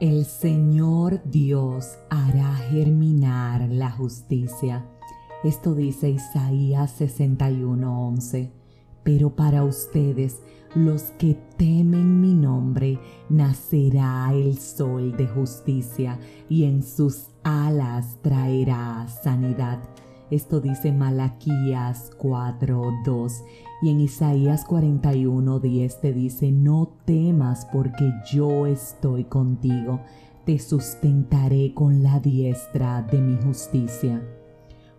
El Señor Dios hará germinar la justicia. Esto dice Isaías 61:11. Pero para ustedes, los que temen mi nombre, nacerá el sol de justicia y en sus alas traerá sanidad. Esto dice Malaquías 4:2 y en Isaías 41:10 te dice, no temas porque yo estoy contigo, te sustentaré con la diestra de mi justicia.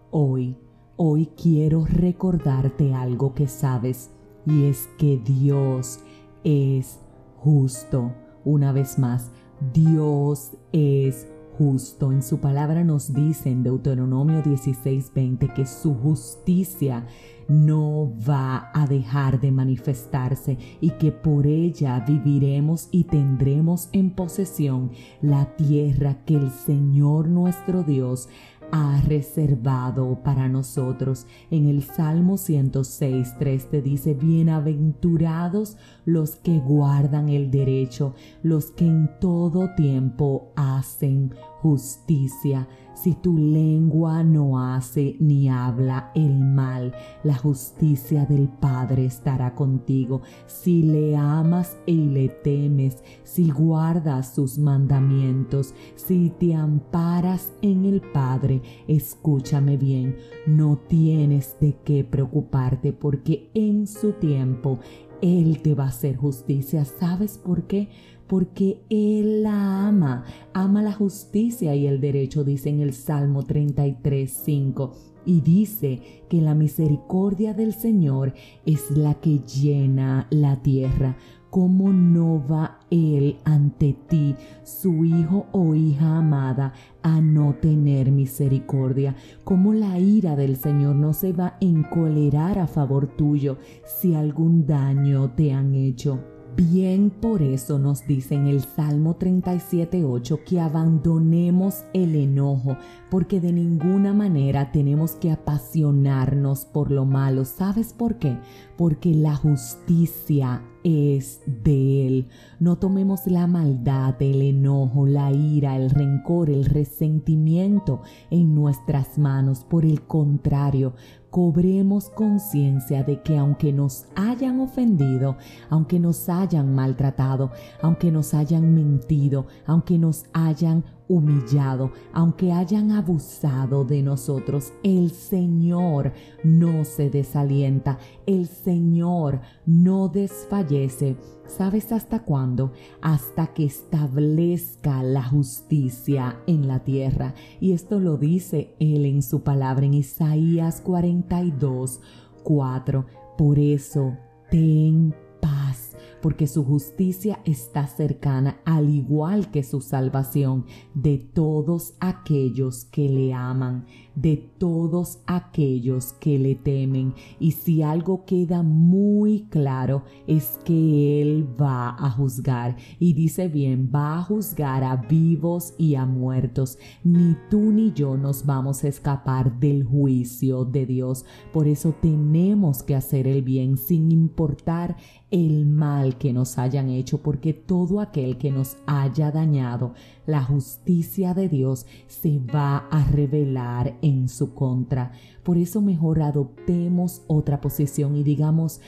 Hoy, hoy quiero recordarte algo que sabes y es que Dios es justo. Una vez más, Dios es justo. En su palabra nos dice en Deuteronomio 16:20 que su justicia no va a dejar de manifestarse y que por ella viviremos y tendremos en posesión la tierra que el Señor nuestro Dios ha reservado para nosotros. En el Salmo 106, 3 te dice, bienaventurados los que guardan el derecho, los que en todo tiempo hacen justicia. Si tu lengua no hace ni habla el mal, la justicia del Padre estará contigo. Si le amas y le temes, si guardas sus mandamientos, si te amparas en el Padre, escúchame bien, no tienes de qué preocuparte porque en su tiempo Él te va a hacer justicia. ¿Sabes por qué? Porque Él la ama, ama la justicia y el derecho, dice en el Salmo 33, 5. Y dice que la misericordia del Señor es la que llena la tierra. ¿Cómo no va Él ante ti, su hijo o hija amada, a no tener misericordia? ¿Cómo la ira del Señor no se va a encolerar a favor tuyo si algún daño te han hecho? Bien por eso nos dice en el Salmo 37.8 que abandonemos el enojo, porque de ninguna manera tenemos que apasionarnos por lo malo. ¿Sabes por qué? Porque la justicia es de Él. No tomemos la maldad, el enojo, la ira, el rencor, el resentimiento en nuestras manos. Por el contrario, cobremos conciencia de que aunque nos hayan ofendido, aunque nos hayan maltratado, aunque nos hayan mentido, aunque nos hayan humillado, aunque hayan abusado de nosotros, el Señor no se desalienta, el Señor no desfallece. ¿Sabes hasta cuándo? Hasta que establezca la justicia en la tierra. Y esto lo dice Él en su palabra en Isaías 42, 4. Por eso, ten porque su justicia está cercana, al igual que su salvación, de todos aquellos que le aman, de todos aquellos que le temen. Y si algo queda muy claro es que Él va a juzgar. Y dice bien, va a juzgar a vivos y a muertos. Ni tú ni yo nos vamos a escapar del juicio de Dios. Por eso tenemos que hacer el bien sin importar el mal que nos hayan hecho, porque todo aquel que nos haya dañado, la justicia de Dios se va a revelar en su contra. Por eso mejor adoptemos otra posición y digamos,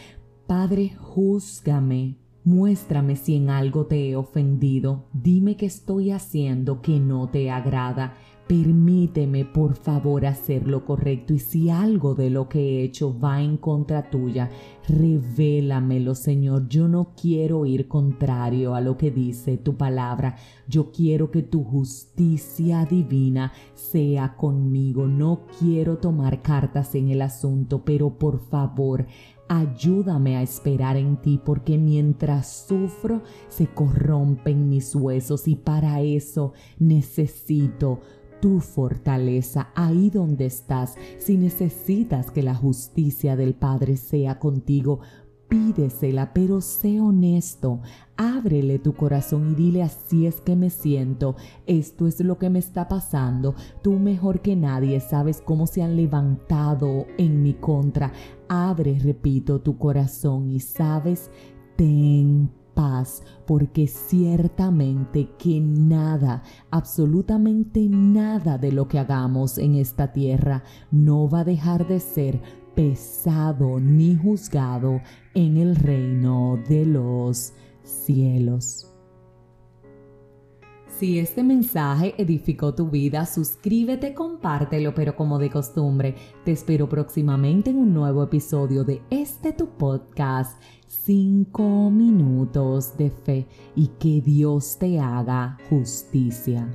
Padre, júzgame, muéstrame si en algo te he ofendido, dime qué estoy haciendo que no te agrada Permíteme, por favor, hacer lo correcto y si algo de lo que he hecho va en contra tuya, revélamelo, Señor. Yo no quiero ir contrario a lo que dice tu palabra. Yo quiero que tu justicia divina sea conmigo. No quiero tomar cartas en el asunto, pero por favor, Ayúdame a esperar en ti porque mientras sufro se corrompen mis huesos y para eso necesito tu fortaleza ahí donde estás. Si necesitas que la justicia del Padre sea contigo, pídesela, pero sé honesto. Ábrele tu corazón y dile así es que me siento. Esto es lo que me está pasando. Tú mejor que nadie sabes cómo se han levantado en mi contra. Abre, repito, tu corazón y sabes, ten paz, porque ciertamente que nada, absolutamente nada de lo que hagamos en esta tierra no va a dejar de ser pesado ni juzgado en el reino de los cielos. Si este mensaje edificó tu vida, suscríbete, compártelo, pero como de costumbre, te espero próximamente en un nuevo episodio de este tu podcast, 5 minutos de fe, y que Dios te haga justicia.